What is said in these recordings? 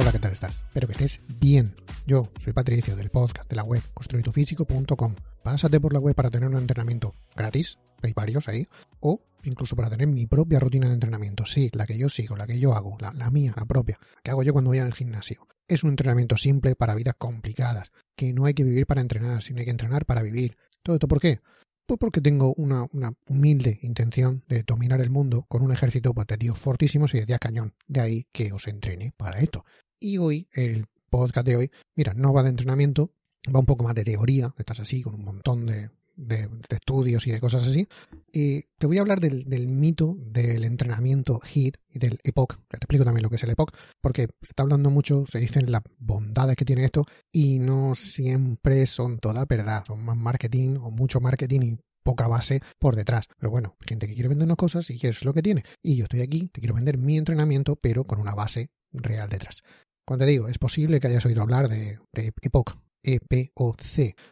Hola, ¿qué tal estás? Espero que estés bien. Yo soy Patricio del podcast de la web construitufísico.com. Pásate por la web para tener un entrenamiento gratis, hay varios ahí, o incluso para tener mi propia rutina de entrenamiento. Sí, la que yo sigo, la que yo hago, la, mía, la propia, la que hago yo cuando voy al gimnasio. Es un entrenamiento simple para vidas complicadas, que no hay que vivir para entrenar, sino hay que entrenar para vivir. ¿Todo esto por qué? Pues porque tengo una, humilde intención de dominar el mundo con un ejército pues, de tíos fortísimos y de cañón. De ahí que os entrene para esto. Y hoy, el podcast de hoy, mira, no va de entrenamiento, va un poco más de teoría, estás así, con un montón de, estudios y de cosas así. Y te voy a hablar del, mito del entrenamiento HIIT y del EPOC. Te explico también lo que es el EPOC, porque se está hablando mucho, se dicen las bondades que tiene esto y no siempre son toda verdad. Son más marketing o mucho marketing y poca base por detrás. Pero bueno, gente que quiere vendernos cosas y es lo que tiene. Y yo estoy aquí, te quiero vender mi entrenamiento, pero con una base real detrás. Cuando te digo, es posible que hayas oído hablar de, de EPOC, EPOC,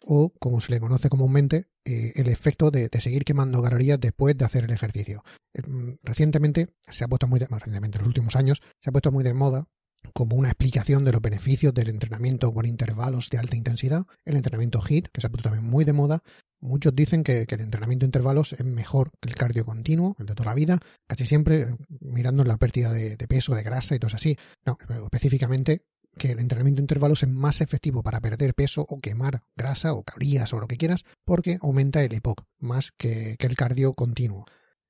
o como se le conoce comúnmente, eh, el efecto de, de seguir quemando calorías después de hacer el ejercicio. Eh, mm, Recientemente se ha puesto muy de, recientemente en los últimos años se ha puesto muy de moda como una explicación de los beneficios del entrenamiento con intervalos de alta intensidad, el entrenamiento HIIT, que se ha puesto también muy de moda. Muchos dicen que, el entrenamiento de intervalos es mejor que el cardio continuo, el de toda la vida, casi siempre eh, mirando la pérdida de, peso, de grasa y todo así. No, específicamente que el entrenamiento de intervalos es más efectivo para perder peso o quemar grasa o calorías o lo que quieras, porque aumenta el EPOC más que, el cardio continuo.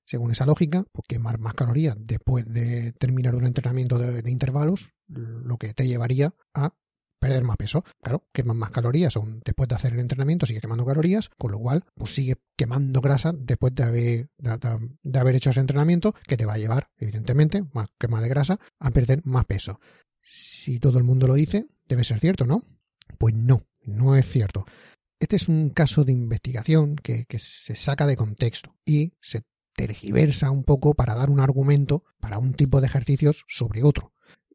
Según esa lógica, pues quemar más calorías después de terminar un entrenamiento de intervalos, lo que te llevaría a perder más peso. Claro, quemas más calorías aún después de hacer el entrenamiento, sigue quemando calorías, con lo cual pues sigue quemando grasa después de haber, de, haber hecho ese entrenamiento, que te va a llevar, evidentemente, más quema de grasa, a perder más peso. Si todo el mundo lo dice, debe ser cierto, ¿no? Pues no, no es cierto. Este es un caso de investigación que se saca de contexto y se tergiversa un poco para dar un argumento para un tipo de ejercicios sobre otro.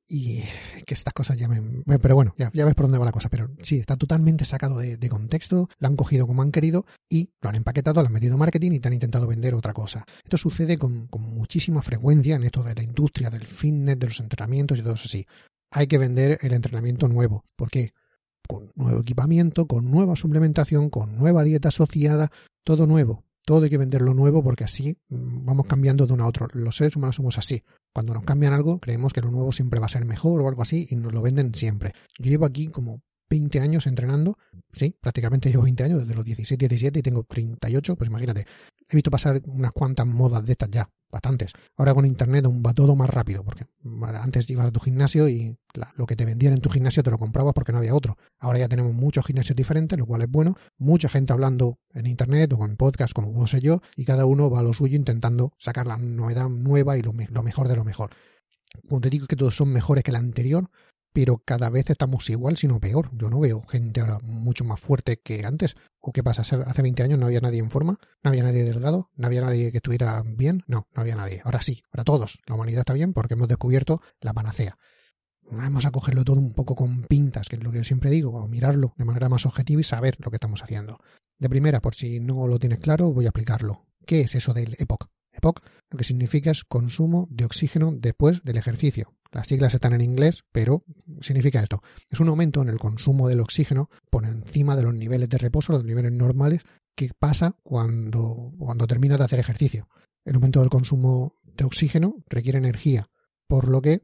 Y que estas cosas ya me... Pero bueno, ya, ya ves por dónde va la cosa. Pero sí, está totalmente sacado de, contexto, lo han cogido como han querido y lo han empaquetado, lo han metido marketing y te han intentado vender otra cosa. Esto sucede con, con muchísima frecuencia en esto de la industria del fitness, de los entrenamientos y todo eso así. Hay que vender el entrenamiento nuevo. ¿Por qué? Con nuevo equipamiento, con nueva suplementación, con nueva dieta asociada, todo nuevo. Todo hay que venderlo nuevo porque así mm, vamos cambiando de uno a otro. Los seres humanos somos así. Cuando nos cambian algo, creemos que lo nuevo siempre va a ser mejor o algo así y nos lo venden siempre. Yo llevo aquí como 20 años entrenando, sí, prácticamente llevo 20 años, desde los 16, 17 y tengo 38, pues imagínate. He visto pasar unas cuantas modas de estas ya, bastantes. Ahora con internet va todo más rápido, porque antes ibas a tu gimnasio y lo que te vendían en tu gimnasio te lo comprabas porque no había otro. Ahora ya tenemos muchos gimnasios diferentes, lo cual es bueno. Mucha gente hablando en internet o con podcast, como puedo ser yo, y cada uno va a lo suyo intentando sacar la novedad nueva y lo, me- lo mejor de lo mejor. Como te digo que todos son mejores que el anterior, pero cada vez estamos igual, sino peor. Yo no veo gente ahora mucho más fuerte que antes. ¿O qué pasa? ¿Hace hace 20 años no había nadie en forma? ¿No había nadie delgado? ¿No había nadie que estuviera bien? No, no había nadie. Ahora sí, ahora todos. La humanidad está bien porque hemos descubierto la panacea. Vamos a cogerlo todo un poco con pinzas, que es lo que yo siempre digo, o mirarlo de manera más objetiva y saber lo que estamos haciendo. De primera, por si no lo tienes claro, voy a explicarlo. ¿Qué es eso del EPOC? EPOC lo que significa es consumo de oxígeno después del ejercicio. Las siglas están en inglés, pero significa esto. Es un aumento en el consumo del oxígeno por encima de los niveles de reposo, los niveles normales, que pasa cuando, cuando terminas de hacer ejercicio. El aumento del consumo de oxígeno requiere energía, por lo que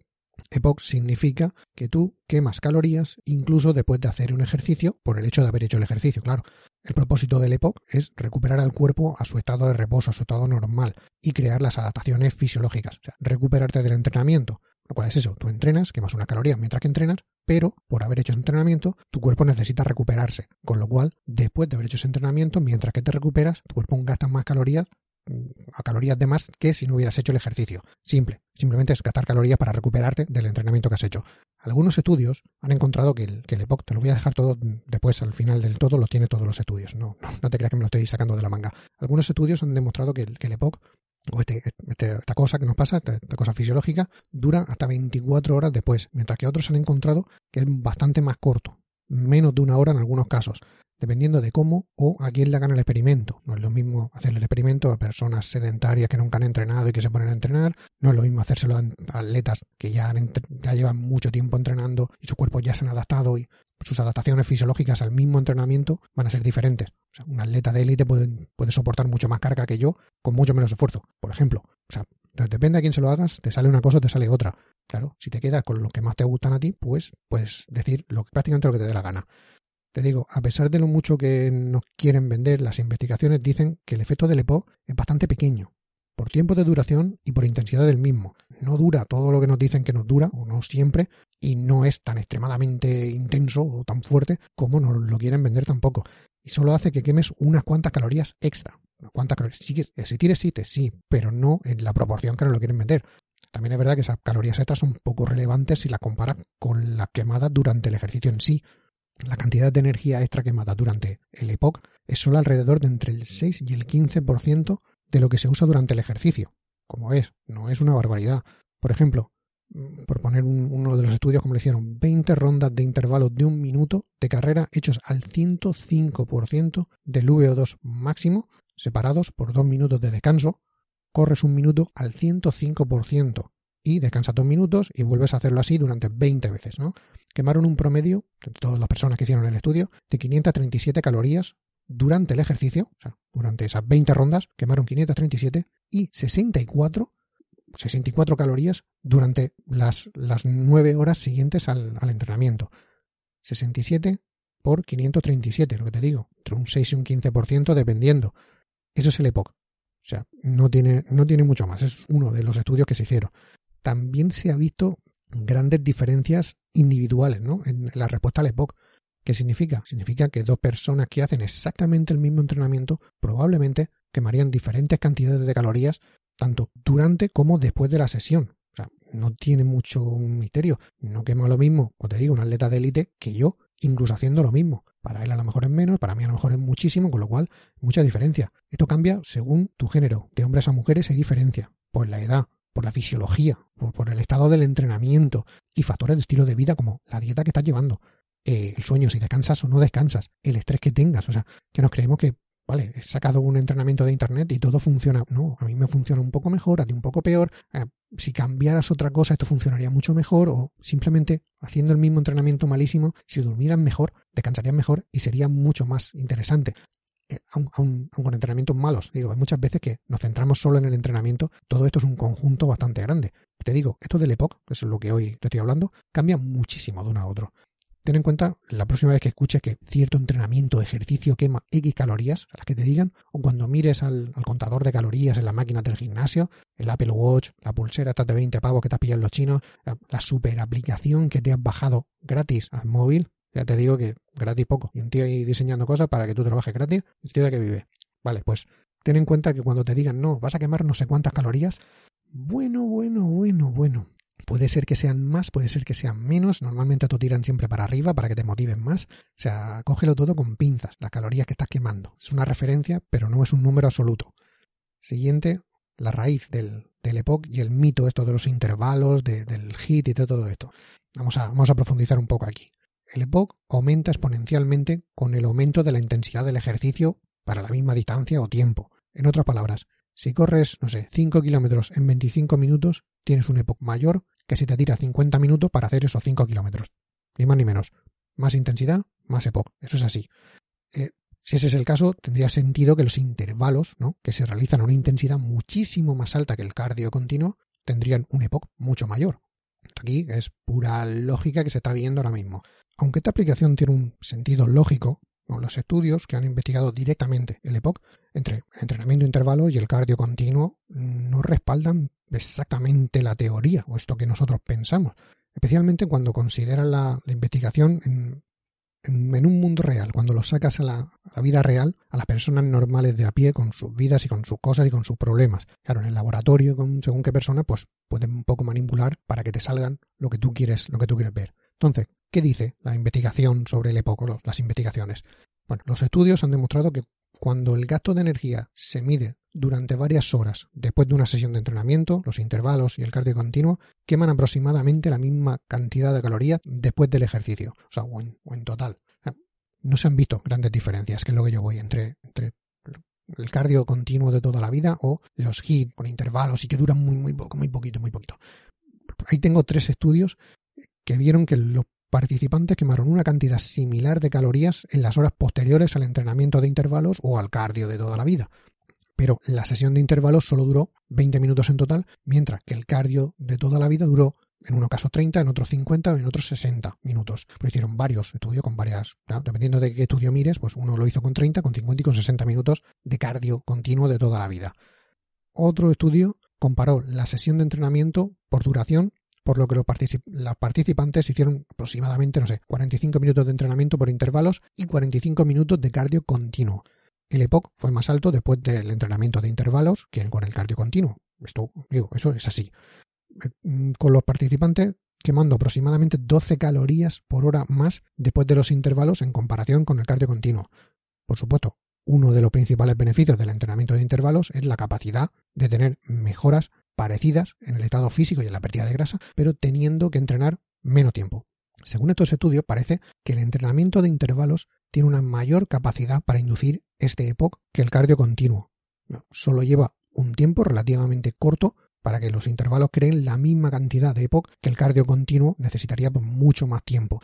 EPOC significa que tú quemas calorías incluso después de hacer un ejercicio por el hecho de haber hecho el ejercicio, claro. El propósito del EPOC es recuperar al cuerpo a su estado de reposo, a su estado normal y crear las adaptaciones fisiológicas, o sea, recuperarte del entrenamiento. Lo cual es eso, tú entrenas, quemas una caloría mientras que entrenas, pero por haber hecho ese entrenamiento, tu cuerpo necesita recuperarse. Con lo cual, después de haber hecho ese entrenamiento, mientras que te recuperas, tu cuerpo gasta más calorías mm, a calorías de más que si no hubieras hecho el ejercicio. Simple. Simplemente es gastar calorías para recuperarte del entrenamiento que has hecho. Algunos estudios han encontrado que el, el EPOC, te lo voy a dejar todo después, al final del todo, lo tiene todos los estudios. No, no, te creas que me lo estoy sacando de la manga. Algunos estudios han demostrado que el, que el EPOC o este, este, esta cosa que nos pasa, esta, cosa fisiológica, dura hasta 24 horas después, mientras que otros han encontrado que es bastante más corto, menos de una hora en algunos casos, dependiendo de cómo o a quién le hagan el experimento. No es lo mismo hacer el experimento a personas sedentarias que nunca han entrenado y que se ponen a entrenar, no es lo mismo hacérselo a atletas que ya, ya llevan mucho tiempo entrenando y su cuerpo ya se han adaptado y sus adaptaciones fisiológicas al mismo entrenamiento van a ser diferentes. Un atleta de élite puede, puede soportar mucho más carga que yo con mucho menos esfuerzo, por ejemplo. O sea, depende de quién se lo hagas, te sale una cosa o te sale otra. Claro, si te quedas con lo que más te gustan a ti, pues puedes decir lo, prácticamente lo que te dé la gana. Te digo, a pesar de lo mucho que nos quieren vender, las investigaciones dicen que el efecto del EPO es bastante pequeño, por tiempo de duración y por intensidad del mismo. No dura todo lo que nos dicen que nos dura, o no siempre, y no es tan extremadamente intenso o tan fuerte como nos lo quieren vender tampoco. Y solo hace que quemes unas cuantas calorías extra. ¿Cuántas calorías? Sí, si tienes sí, sí, pero no en la proporción que nos lo quieren vender. También es verdad que esas calorías extras son poco relevantes si las comparas con la quemada durante el ejercicio en sí. La cantidad de energía extra quemada durante el EPOC es solo alrededor de entre el 6 y el 15% de lo que se usa durante el ejercicio. Como es, no es una barbaridad. Por ejemplo, Mm, por poner uno de los estudios como le hicieron, 20 rondas de intervalos de un minuto de carrera hechos al 105% del VO2 máximo, separados por dos minutos de descanso, corres un minuto al 105% y descansas dos minutos y vuelves a hacerlo así durante 20 veces, ¿no? Quemaron un promedio, de todas las personas que hicieron el estudio, de 537 calorías durante el ejercicio, o sea, durante esas 20 rondas, quemaron 537 y 64 64 calorías durante las, las 9 horas siguientes al, entrenamiento. 67 por 537, lo que te digo, entre un 6 y un 15% dependiendo. Eso es el EPOC. O sea, no tiene, no tiene mucho más. Es uno de los estudios que se hicieron. También se ha visto grandes diferencias individuales ¿no? en la respuesta al EPOC. ¿Qué significa? Significa que dos personas que hacen exactamente el mismo entrenamiento probablemente quemarían diferentes cantidades de calorías tanto durante como después de la sesión. O sea, no tiene mucho misterio. No quema lo mismo, o te digo, un atleta de élite que yo, incluso haciendo lo mismo. Para él a lo mejor es menos, para mí a lo mejor es muchísimo, con lo cual mucha diferencia. Esto cambia según tu género. De hombres a mujeres hay diferencia. Por la edad, por la fisiología, por, el estado del entrenamiento y factores de estilo de vida como la dieta que estás llevando, eh, el sueño, si descansas o no descansas, el estrés que tengas. O sea, que nos creemos que vale, he sacado un entrenamiento de internet y todo funciona. No, a mí me funciona un poco mejor, a ti un poco peor. Eh, si cambiaras otra cosa, esto funcionaría mucho mejor. O simplemente haciendo el mismo entrenamiento malísimo, si durmieran mejor, descansarían mejor y sería mucho más interesante. Eh, aun, con entrenamientos malos. Digo, hay muchas veces que nos centramos solo en el entrenamiento. Todo esto es un conjunto bastante grande. Te digo, esto del EPOC, que es lo que hoy te estoy hablando, cambia muchísimo de uno a otro. Ten en cuenta la próxima vez que escuches que cierto entrenamiento, ejercicio quema X calorías, a las que te digan, o cuando mires al, contador de calorías en la máquina del gimnasio, el Apple Watch, la pulsera esta de 20 pavos que te pillan los chinos, la, super aplicación que te has bajado gratis al móvil, ya te digo que gratis poco. Y un tío ahí diseñando cosas para que tú trabajes gratis, es tío de que vive. Vale, pues ten en cuenta que cuando te digan no, vas a quemar no sé cuántas calorías, bueno, bueno, bueno, bueno. Puede ser que sean más, puede ser que sean menos. Normalmente te tiran siempre para arriba para que te motiven más. O sea, cógelo todo con pinzas, las calorías que estás quemando. Es una referencia, pero no es un número absoluto. Siguiente, la raíz del, del EPOC y el mito esto de los intervalos, del HIT y de todo esto. Vamos a, vamos a profundizar un poco aquí. El EPOC aumenta exponencialmente con el aumento de la intensidad del ejercicio para la misma distancia o tiempo. En otras palabras, si corres, no sé, 5 kilómetros en 25 minutos, tienes un EPOC mayor que si te tira 50 minutos para hacer esos 5 kilómetros. Ni más ni menos. Más intensidad, más EPOC. Eso es así. Eh, si ese es el caso, tendría sentido que los intervalos, ¿no? que se realizan a una intensidad muchísimo más alta que el cardio continuo, tendrían un EPOC mucho mayor. Aquí es pura lógica que se está viendo ahora mismo. Aunque esta aplicación tiene un sentido lógico, los estudios que han investigado directamente el EPOC entre el entrenamiento de intervalos y el cardio continuo no respaldan exactamente la teoría o esto que nosotros pensamos, especialmente cuando consideran la, investigación en, un mundo real, cuando lo sacas a la, vida real, a las personas normales de a pie, con sus vidas y con sus cosas y con sus problemas. Claro, en el laboratorio, según qué persona, pues pueden un poco manipular para que te salgan lo que tú quieres, lo que tú quieres ver. Entonces, ¿qué dice la investigación sobre el EPOC, las investigaciones? Bueno, los estudios han demostrado que cuando el gasto de energía se mide durante varias horas después de una sesión de entrenamiento, los intervalos y el cardio continuo queman aproximadamente la misma cantidad de calorías después del ejercicio, o sea, o en, total. No se han visto grandes diferencias, que es lo que yo voy entre, entre el cardio continuo de toda la vida o los HIIT con intervalos y que duran muy, muy poco, muy poquito, muy poquito. Ahí tengo tres estudios que vieron que los participantes quemaron una cantidad similar de calorías en las horas posteriores al entrenamiento de intervalos o al cardio de toda la vida. Pero la sesión de intervalos solo duró 20 minutos en total, mientras que el cardio de toda la vida duró en unos casos 30, en otros 50 o en otros 60 minutos. Pues hicieron varios estudios con varias, dependiendo de qué estudio mires, pues uno lo hizo con 30, con 50 y con 60 minutos de cardio continuo de toda la vida. Otro estudio comparó la sesión de entrenamiento por duración por lo que los, participantes hicieron aproximadamente, no sé, 45 minutos de entrenamiento por intervalos y 45 minutos de cardio continuo. El EPOC fue más alto después del entrenamiento de intervalos que con el cardio continuo. Esto, digo, eso es así. Eh, con los participantes quemando aproximadamente 12 calorías por hora más después de los intervalos en comparación con el cardio continuo. Por supuesto, uno de los principales beneficios del entrenamiento de intervalos es la capacidad de tener mejoras parecidas en el estado físico y en la pérdida de grasa, pero teniendo que entrenar menos tiempo. Según estos estudios, parece que el entrenamiento de intervalos tiene una mayor capacidad para inducir este EPOC que el cardio continuo. Solo lleva un tiempo relativamente corto para que los intervalos creen la misma cantidad de EPOC que el cardio continuo necesitaría mucho más tiempo.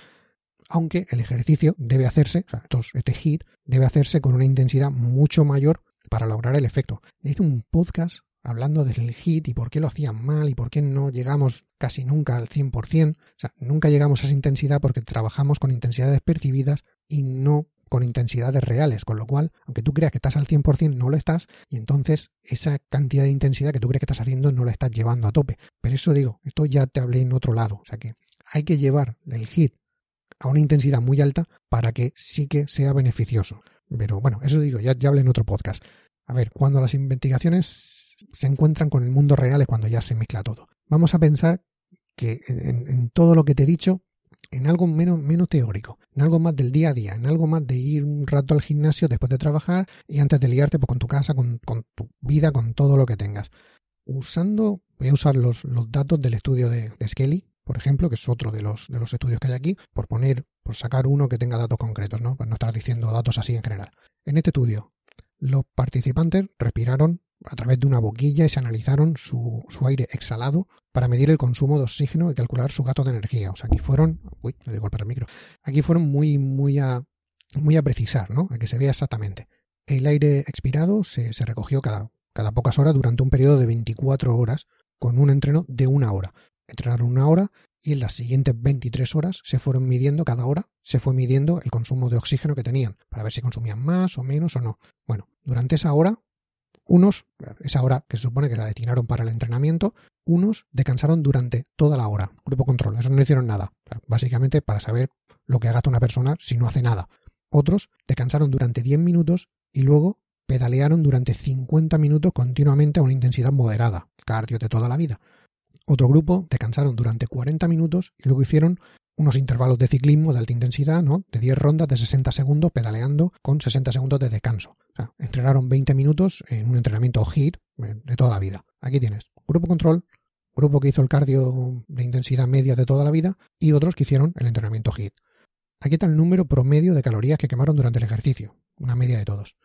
Aunque el ejercicio debe hacerse, o sea, este HIT debe hacerse con una intensidad mucho mayor para lograr el efecto. Hice un podcast hablando del hit y por qué lo hacían mal y por qué no llegamos casi nunca al 100%. O sea, nunca llegamos a esa intensidad porque trabajamos con intensidades percibidas y no con intensidades reales, con lo cual, aunque tú creas que estás al 100%, no lo estás, y entonces esa cantidad de intensidad que tú crees que estás haciendo no la estás llevando a tope. Pero eso digo, esto ya te hablé en otro lado, o sea que hay que llevar el hit a una intensidad muy alta para que sí que sea beneficioso. Pero bueno, eso digo, ya, ya hablé en otro podcast. A ver, cuando las investigaciones se encuentran con el mundo real es cuando ya se mezcla todo. Vamos a pensar que en, todo lo que te he dicho, en algo menos, menos teórico, en algo más del día a día, en algo más de ir un rato al gimnasio después de trabajar y antes de liarte pues, con tu casa, con, tu vida, con todo lo que tengas. Usando, voy a usar los, los datos del estudio de, Skelly, por ejemplo, que es otro de los, de los estudios que hay aquí, por poner, por sacar uno que tenga datos concretos, ¿no? Pues no estar diciendo datos así en general. En este estudio, los participantes respiraron a través de una boquilla y se analizaron su, aire exhalado para medir el consumo de oxígeno y calcular su gasto de energía. O sea, aquí fueron, uy, le digo el micro, aquí fueron muy, muy a, muy a precisar, ¿no? A que se vea exactamente. El aire expirado se, se recogió cada, cada pocas horas durante un periodo de 24 horas con un entreno de una hora. Entrenaron una hora y en las siguientes 23 horas se fueron midiendo, cada hora se fue midiendo el consumo de oxígeno que tenían, para ver si consumían más o menos o no. Bueno, durante esa hora unos, esa hora que se supone que la destinaron para el entrenamiento, unos descansaron durante toda la hora. Grupo control, eso no hicieron nada. Básicamente para saber lo que gasta una persona si no hace nada. Otros descansaron durante 10 minutos y luego pedalearon durante 50 minutos continuamente a una intensidad moderada, cardio de toda la vida. Otro grupo descansaron durante 40 minutos y luego hicieron unos intervalos de ciclismo de alta intensidad, ¿no? De 10 rondas de 60 segundos pedaleando con 60 segundos de descanso. O sea, entrenaron 20 minutos en un entrenamiento HIIT eh, de toda la vida. Aquí tienes grupo control, grupo que hizo el cardio de intensidad media de toda la vida y otros que hicieron el entrenamiento HIIT. Aquí está el número promedio de calorías que quemaron durante el ejercicio, una media de todos.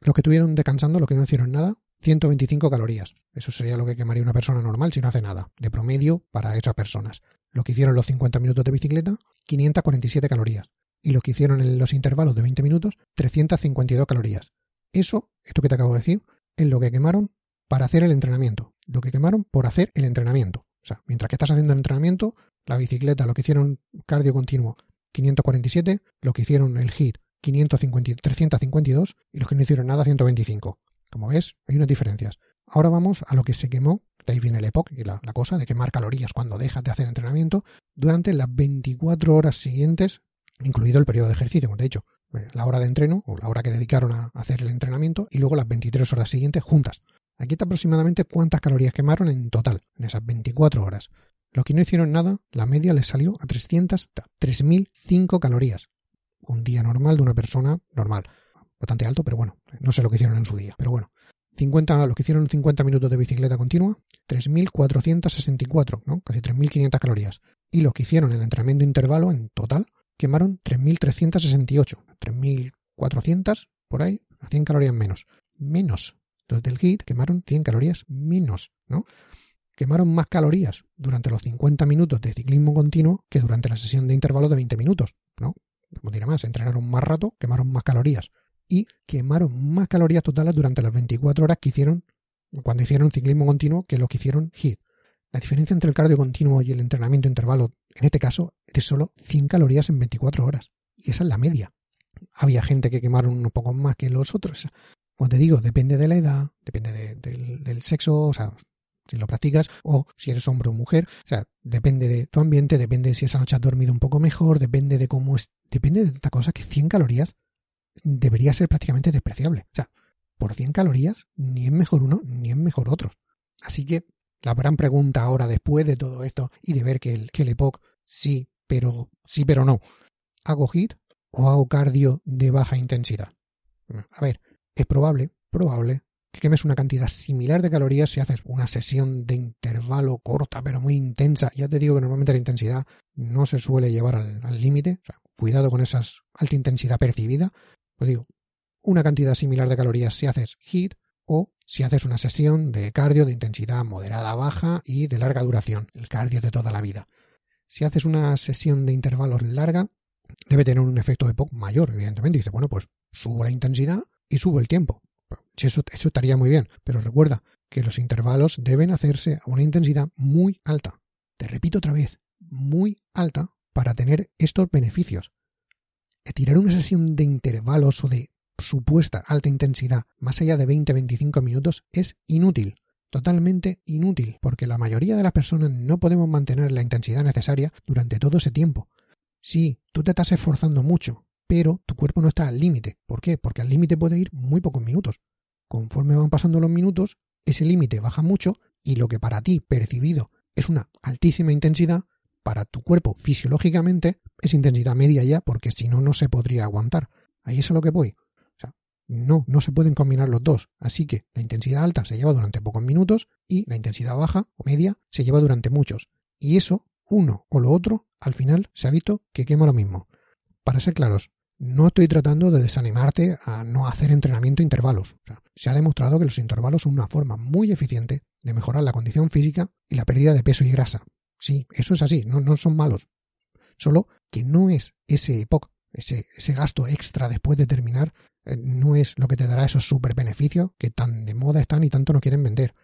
Los que estuvieron descansando, los que no hicieron nada, 125 calorías. Eso sería lo que quemaría una persona normal si no hace nada, de promedio para esas personas. Lo que hicieron los 50 minutos de bicicleta, 547 calorías. Y lo que hicieron en los intervalos de 20 minutos, 352 calorías. Eso, esto que te acabo de decir, es lo que quemaron para hacer el entrenamiento. Lo que quemaron por hacer el entrenamiento. O sea, mientras que estás haciendo el entrenamiento, la bicicleta, lo que hicieron cardio continuo, 547, lo que hicieron el HIT, 550, 352 y los que no hicieron nada 125. Como ves, hay unas diferencias. Ahora vamos a lo que se quemó, de ahí viene el EPOC y la, cosa de quemar calorías cuando dejas de hacer entrenamiento durante las 24 horas siguientes, incluido el periodo de ejercicio, como te he dicho, eh, la hora de entreno o la hora que dedicaron a hacer el entrenamiento y luego las 23 horas siguientes juntas. Aquí está aproximadamente cuántas calorías quemaron en total en esas 24 horas. Los que no hicieron nada, la media les salió a 300, 3005 calorías. Un día normal de una persona normal. Bastante alto, pero bueno, no sé lo que hicieron en su día, pero bueno. 50, los que hicieron 50 minutos de bicicleta continua, 3.464, ¿no? casi 3.500 calorías. Y los que hicieron el entrenamiento intervalo en total quemaron 3.368, 3.400 por ahí, 100 calorías menos. Menos. Los del HIT quemaron 100 calorías menos, ¿no? Quemaron más calorías durante los 50 minutos de ciclismo continuo que durante la sesión de intervalo de 20 minutos, ¿no? Como diré más, entrenaron más rato, quemaron más calorías y quemaron más calorías totales durante las 24 horas que hicieron cuando hicieron ciclismo continuo que lo que hicieron HIT. La diferencia entre el cardio continuo y el entrenamiento intervalo, en este caso, es solo 100 calorías en 24 horas. Y esa es la media. Había gente que quemaron un poco más que los otros. Como te digo, depende de la edad, depende del sexo, o sea, si lo practicas, o si eres hombre o mujer. O sea, depende de tu ambiente, depende de si esa noche has dormido un poco mejor, depende de cómo es, depende de tanta cosa que 100 calorías debería ser prácticamente despreciable. O sea, por 100 calorías ni es mejor uno ni es mejor otro. Así que la gran pregunta ahora, después de todo esto y de ver que el, que el EPOC sí, pero sí, pero no, ¿hago HIT o hago cardio de baja intensidad? A ver, es probable, probable, que quemes una cantidad similar de calorías si haces una sesión de intervalo corta pero muy intensa. Ya te digo que normalmente la intensidad no se suele llevar al límite. O sea, cuidado con esa alta intensidad percibida. Pues digo, una cantidad similar de calorías si haces HIT o si haces una sesión de cardio de intensidad moderada baja y de larga duración, el cardio de toda la vida. Si haces una sesión de intervalos larga, debe tener un efecto de POC mayor, evidentemente. Dice, bueno, pues subo la intensidad y subo el tiempo. Eso, eso estaría muy bien, pero recuerda que los intervalos deben hacerse a una intensidad muy alta. Te repito otra vez, muy alta para tener estos beneficios. Tirar una sesión de intervalos o de supuesta alta intensidad más allá de 20-25 minutos es inútil, totalmente inútil, porque la mayoría de las personas no podemos mantener la intensidad necesaria durante todo ese tiempo. Sí, tú te estás esforzando mucho, pero tu cuerpo no está al límite. ¿Por qué? Porque al límite puede ir muy pocos minutos. Conforme van pasando los minutos, ese límite baja mucho y lo que para ti percibido es una altísima intensidad, para tu cuerpo fisiológicamente es intensidad media ya, porque si no, no se podría aguantar. Ahí es a lo que voy. No, no se pueden combinar los dos. Así que la intensidad alta se lleva durante pocos minutos y la intensidad baja o media se lleva durante muchos. Y eso, uno o lo otro, al final se ha visto que quema lo mismo. Para ser claros, no estoy tratando de desanimarte a no hacer entrenamiento intervalos. se ha demostrado que los intervalos son una forma muy eficiente de mejorar la condición física y la pérdida de peso y grasa. Sí, eso es así, no, no son malos. Solo que no es ese EPOC, ese, ese gasto extra después de terminar, eh, no es lo que te dará esos super beneficios que tan de moda están y tanto no quieren vender.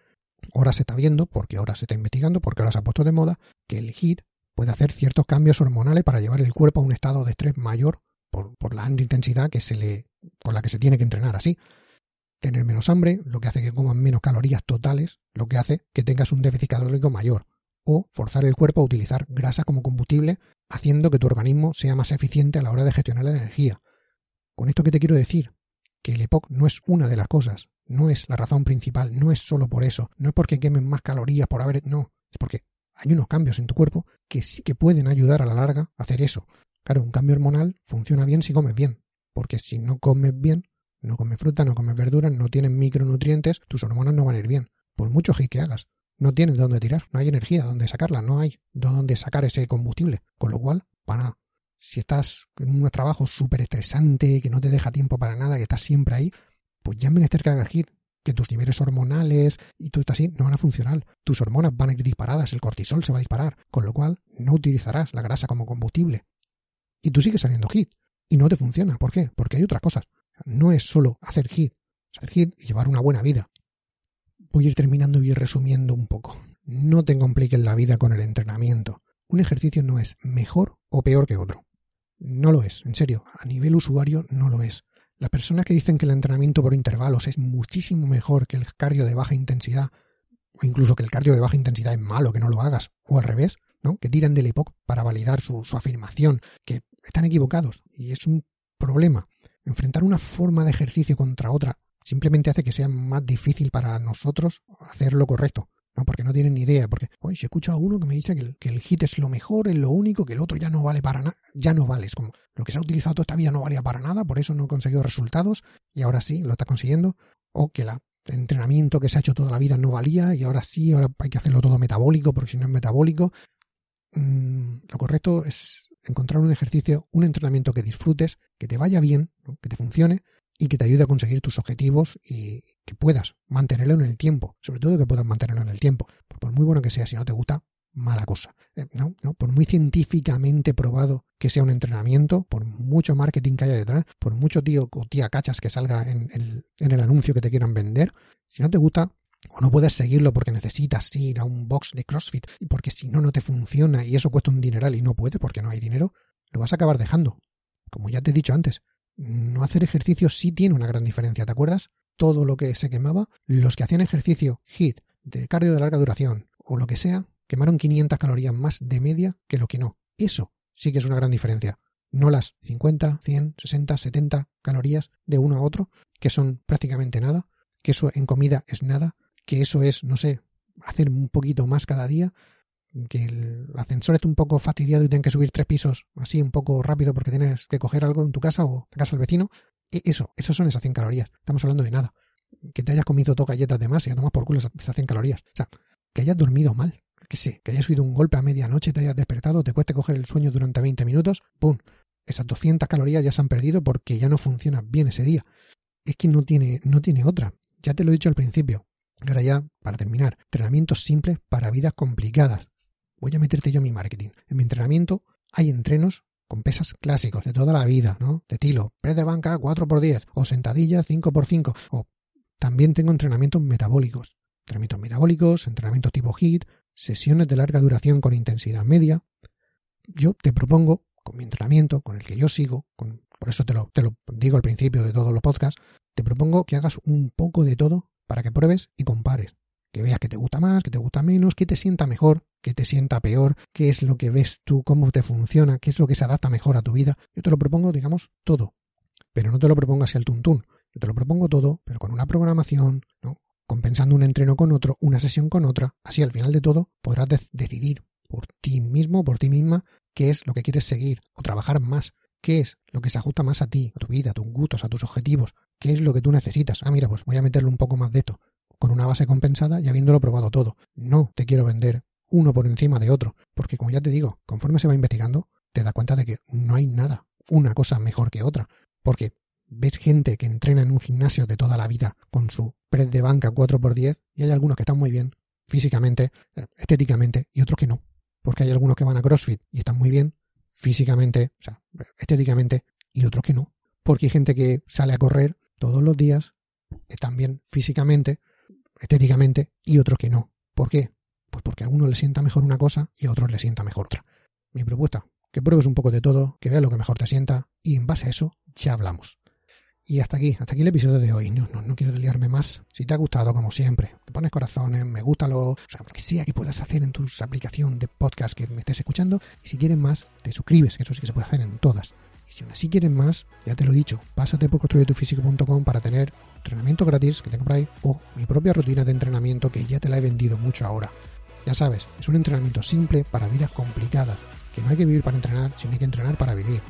Ahora se está viendo, porque ahora se está investigando, porque ahora se ha puesto de moda, que el HIT puede hacer ciertos cambios hormonales para llevar el cuerpo a un estado de estrés mayor por, por la intensidad que se le, por la que se tiene que entrenar así. Tener menos hambre, lo que hace que coman menos calorías totales, lo que hace que tengas un déficit calórico mayor. O forzar el cuerpo a utilizar grasa como combustible, haciendo que tu organismo sea más eficiente a la hora de gestionar la energía. ¿Con esto qué te quiero decir? Que el EPOC no es una de las cosas, no es la razón principal, no es solo por eso, no es porque quemen más calorías por haber... No, es porque hay unos cambios en tu cuerpo que sí que pueden ayudar a la larga a hacer eso. Claro, un cambio hormonal funciona bien si comes bien, porque si no comes bien, no comes fruta, no comes verduras, no tienes micronutrientes, tus hormonas no van a ir bien, por mucho que hagas. No tienes dónde tirar, no hay energía donde sacarla, no hay dónde sacar ese combustible, con lo cual, para nada si estás en un trabajo súper estresante, que no te deja tiempo para nada, que estás siempre ahí, pues ya en menester que hagas hit, que tus niveles hormonales y todo esto así no van a funcionar. Tus hormonas van a ir disparadas, el cortisol se va a disparar, con lo cual no utilizarás la grasa como combustible. Y tú sigues haciendo hit y no te funciona. ¿Por qué? Porque hay otras cosas. No es solo hacer hit, hacer hit y llevar una buena vida. Voy a ir terminando y resumiendo un poco. No te compliques la vida con el entrenamiento. Un ejercicio no es mejor o peor que otro No lo es, en serio, a nivel usuario no lo es. Las personas que dicen que el entrenamiento por intervalos es muchísimo mejor que el cardio de baja intensidad, o incluso que el cardio de baja intensidad es malo, que no lo hagas, o al revés, ¿no? que tiran del EPOC para validar su afirmación, que están equivocados y es un problema. Enfrentar una forma de ejercicio contra otra simplemente hace que sea más difícil para nosotros hacer lo correcto. No, porque no tienen ni idea, porque, hoy si escucho a uno que me dice que el, que el hit es lo mejor, es lo único, que el otro ya no vale para nada, ya no vale, es como lo que se ha utilizado toda esta vida no valía para nada, por eso no he conseguido resultados y ahora sí lo está consiguiendo, o que el entrenamiento que se ha hecho toda la vida no valía y ahora sí, ahora hay que hacerlo todo metabólico, porque si no es metabólico, mm, lo correcto es encontrar un ejercicio, un entrenamiento que disfrutes, que te vaya bien, que te funcione y que te ayude a conseguir tus objetivos y que puedas mantenerlo en el tiempo, sobre todo que puedas mantenerlo en el tiempo, por muy bueno que sea, si no te gusta, mala cosa. Eh, ¿no? ¿no? Por muy científicamente probado que sea un entrenamiento, por mucho marketing que haya detrás, por mucho tío o tía cachas que salga en el, en el anuncio que te quieran vender, si no te gusta, o no puedes seguirlo porque necesitas ir a un box de CrossFit y porque si no, no te funciona y eso cuesta un dineral y no puedes porque no hay dinero, lo vas a acabar dejando. Como ya te he dicho antes, no hacer ejercicio sí tiene una gran diferencia. ¿Te acuerdas? Todo lo que se quemaba, los que hacían ejercicio HIT de cardio de larga duración o lo que sea, quemaron 500 calorías más de media que lo que no. Eso sí que es una gran diferencia. No las 50, 100, 60, 70 calorías de uno a otro, que son prácticamente nada, que eso en comida es nada, que eso es, no sé, hacer un poquito más cada día, que el ascensor esté un poco fastidiado y tenga que subir tres pisos así un poco rápido porque tienes que coger algo en tu casa o en casa del vecino. Y eso, eso son esas 100 calorías. Estamos hablando de nada. Que te hayas comido dos galletas de más y ya tomas por culo esas 100 calorías. O sea, que hayas dormido mal. Que sé, que hayas subido un golpe a medianoche, te hayas despertado, te cueste coger el sueño durante 20 minutos, ¡pum! Esas 200 calorías ya se han perdido porque ya no funciona bien ese día. Es que no tiene, no tiene otra. Ya te lo he dicho al principio. Ahora ya, para terminar, entrenamientos simples para vidas complicadas. Voy a meterte yo en mi marketing. En mi entrenamiento hay entrenos con pesas clásicos de toda la vida, ¿no? De estilo, press de banca 4x10 o sentadillas 5x5 o también tengo entrenamientos metabólicos. Entrenamientos metabólicos, entrenamientos tipo HIIT, sesiones de larga duración con intensidad media. Yo te propongo, con mi entrenamiento, con el que yo sigo, con, por eso te lo, te lo digo al principio de todos los podcasts, te propongo que hagas un poco de todo para que pruebes y compares. Que veas que te gusta más, que te gusta menos, que te sienta mejor, que te sienta peor, qué es lo que ves tú, cómo te funciona, qué es lo que se adapta mejor a tu vida. Yo te lo propongo, digamos, todo. Pero no te lo propongo así al tuntún. Yo te lo propongo todo, pero con una programación, ¿no? compensando un entreno con otro, una sesión con otra. Así al final de todo podrás decidir por ti mismo, por ti misma, qué es lo que quieres seguir o trabajar más. ¿Qué es lo que se ajusta más a ti, a tu vida, a tus gustos, a tus objetivos? ¿Qué es lo que tú necesitas? Ah, mira, pues voy a meterle un poco más de esto, con una base compensada y habiéndolo probado todo. No te quiero vender uno por encima de otro, porque como ya te digo, conforme se va investigando, te das cuenta de que no hay nada, una cosa mejor que otra, porque ves gente que entrena en un gimnasio de toda la vida con su press de banca 4x10 y hay algunos que están muy bien físicamente, eh, estéticamente y otros que no, porque hay algunos que van a CrossFit y están muy bien físicamente, o sea, estéticamente y otros que no, porque hay gente que sale a correr todos los días, están bien físicamente, estéticamente y otros que no. ¿Por qué? Pues porque a uno le sienta mejor una cosa y a otro le sienta mejor otra. Mi propuesta, que pruebes un poco de todo, que veas lo que mejor te sienta y en base a eso ya hablamos. Y hasta aquí, hasta aquí el episodio de hoy. No, no, no quiero desliarme más. Si te ha gustado, como siempre, te pones corazones, me gusta lo, o sea, lo que sea que puedas hacer en tu aplicación de podcast que me estés escuchando. Y si quieres más, te suscribes, que eso sí que se puede hacer en todas. Y si aún así quieres más, ya te lo he dicho, pásate por construyetufísico.com para tener entrenamiento gratis que tengo por o mi propia rutina de entrenamiento que ya te la he vendido mucho ahora. Ya sabes, es un entrenamiento simple para vidas complicadas, que no hay que vivir para entrenar, sino hay que entrenar para vivir.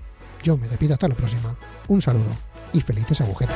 Yo me despido hasta la próxima, un saludo y felices agujetas.